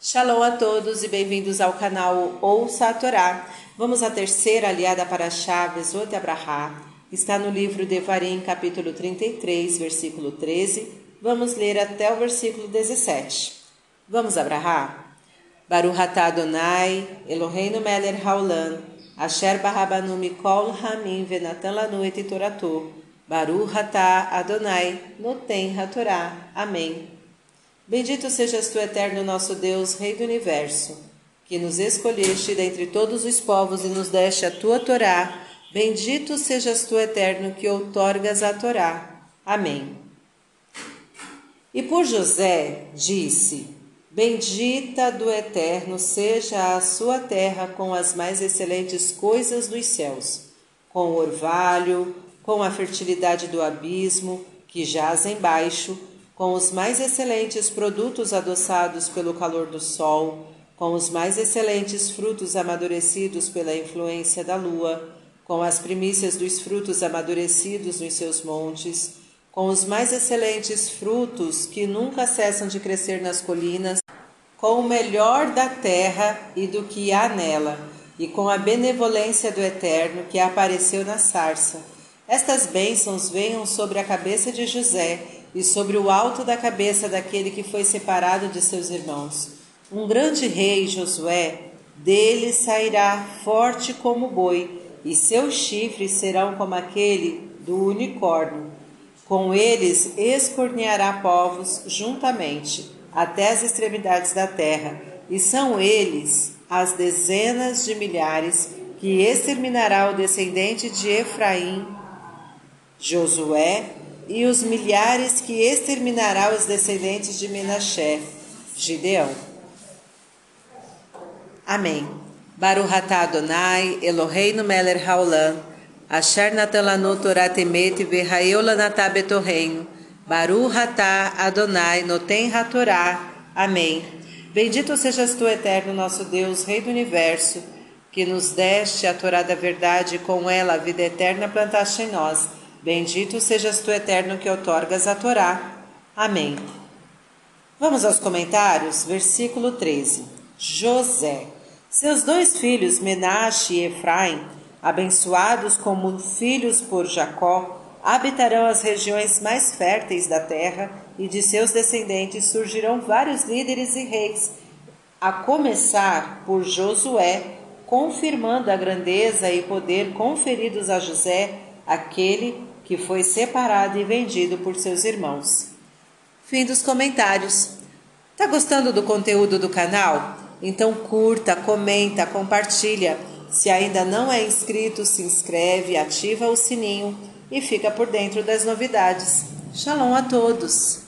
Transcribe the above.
Shalom a todos e bem-vindos ao canal Ouça a Torá. Vamos à terceira aliada para Chaves, Ot Abrahá. Está no livro de Varim, capítulo 33, versículo 13. Vamos ler até o versículo 17. Vamos Abrahá? Baruch atah Adonai, Eloheinu melech haolam, asher barabanu mikol hamim venatan lanu et toratou. Baruch atah Adonai, noten hatorá. Amém. Bendito sejas tu, eterno nosso Deus, Rei do universo, que nos escolheste dentre todos os povos e nos deste a tua Torá. Bendito sejas tu, eterno, que outorgas a Torá. Amém. E por José disse: Bendita do Eterno seja a sua terra com as mais excelentes coisas dos céus, com o orvalho, com a fertilidade do abismo que jaz embaixo com os mais excelentes produtos adoçados pelo calor do sol, com os mais excelentes frutos amadurecidos pela influência da lua, com as primícias dos frutos amadurecidos nos seus montes, com os mais excelentes frutos que nunca cessam de crescer nas colinas, com o melhor da terra e do que há nela, e com a benevolência do Eterno que apareceu na sarça. Estas bênçãos venham sobre a cabeça de José e sobre o alto da cabeça daquele que foi separado de seus irmãos. Um grande rei, Josué, dele sairá forte como boi, e seus chifres serão como aquele do unicórnio. Com eles escorneará povos juntamente, até as extremidades da terra, e são eles as dezenas de milhares que exterminará o descendente de Efraim, Josué, e os milhares que exterminará os descendentes de Menaché, Gideão. Amém. Baruch atah Adonai, Eloheinu melech haolam, asher natan lanu Torah temet v'hayeu lanatah betorreino. Baruch atah Adonai, noten hatorá. Amém. Bendito sejas tu, eterno nosso Deus, Rei do Universo, que nos deste a Torá da verdade e com ela a vida eterna plantaste em nós. Bendito sejas tu, eterno, que outorgas a Torá. Amém. Vamos aos comentários? Versículo 13. José. Seus dois filhos, Menashe e Efraim, abençoados como filhos por Jacó, habitarão as regiões mais férteis da terra e de seus descendentes surgirão vários líderes e reis, a começar por Josué, confirmando a grandeza e poder conferidos a José, aquele que foi separado e vendido por seus irmãos. Fim dos comentários. Tá gostando do conteúdo do canal? Então curta, comenta, compartilha. Se ainda não é inscrito, se inscreve, ativa o sininho e fica por dentro das novidades. Shalom a todos!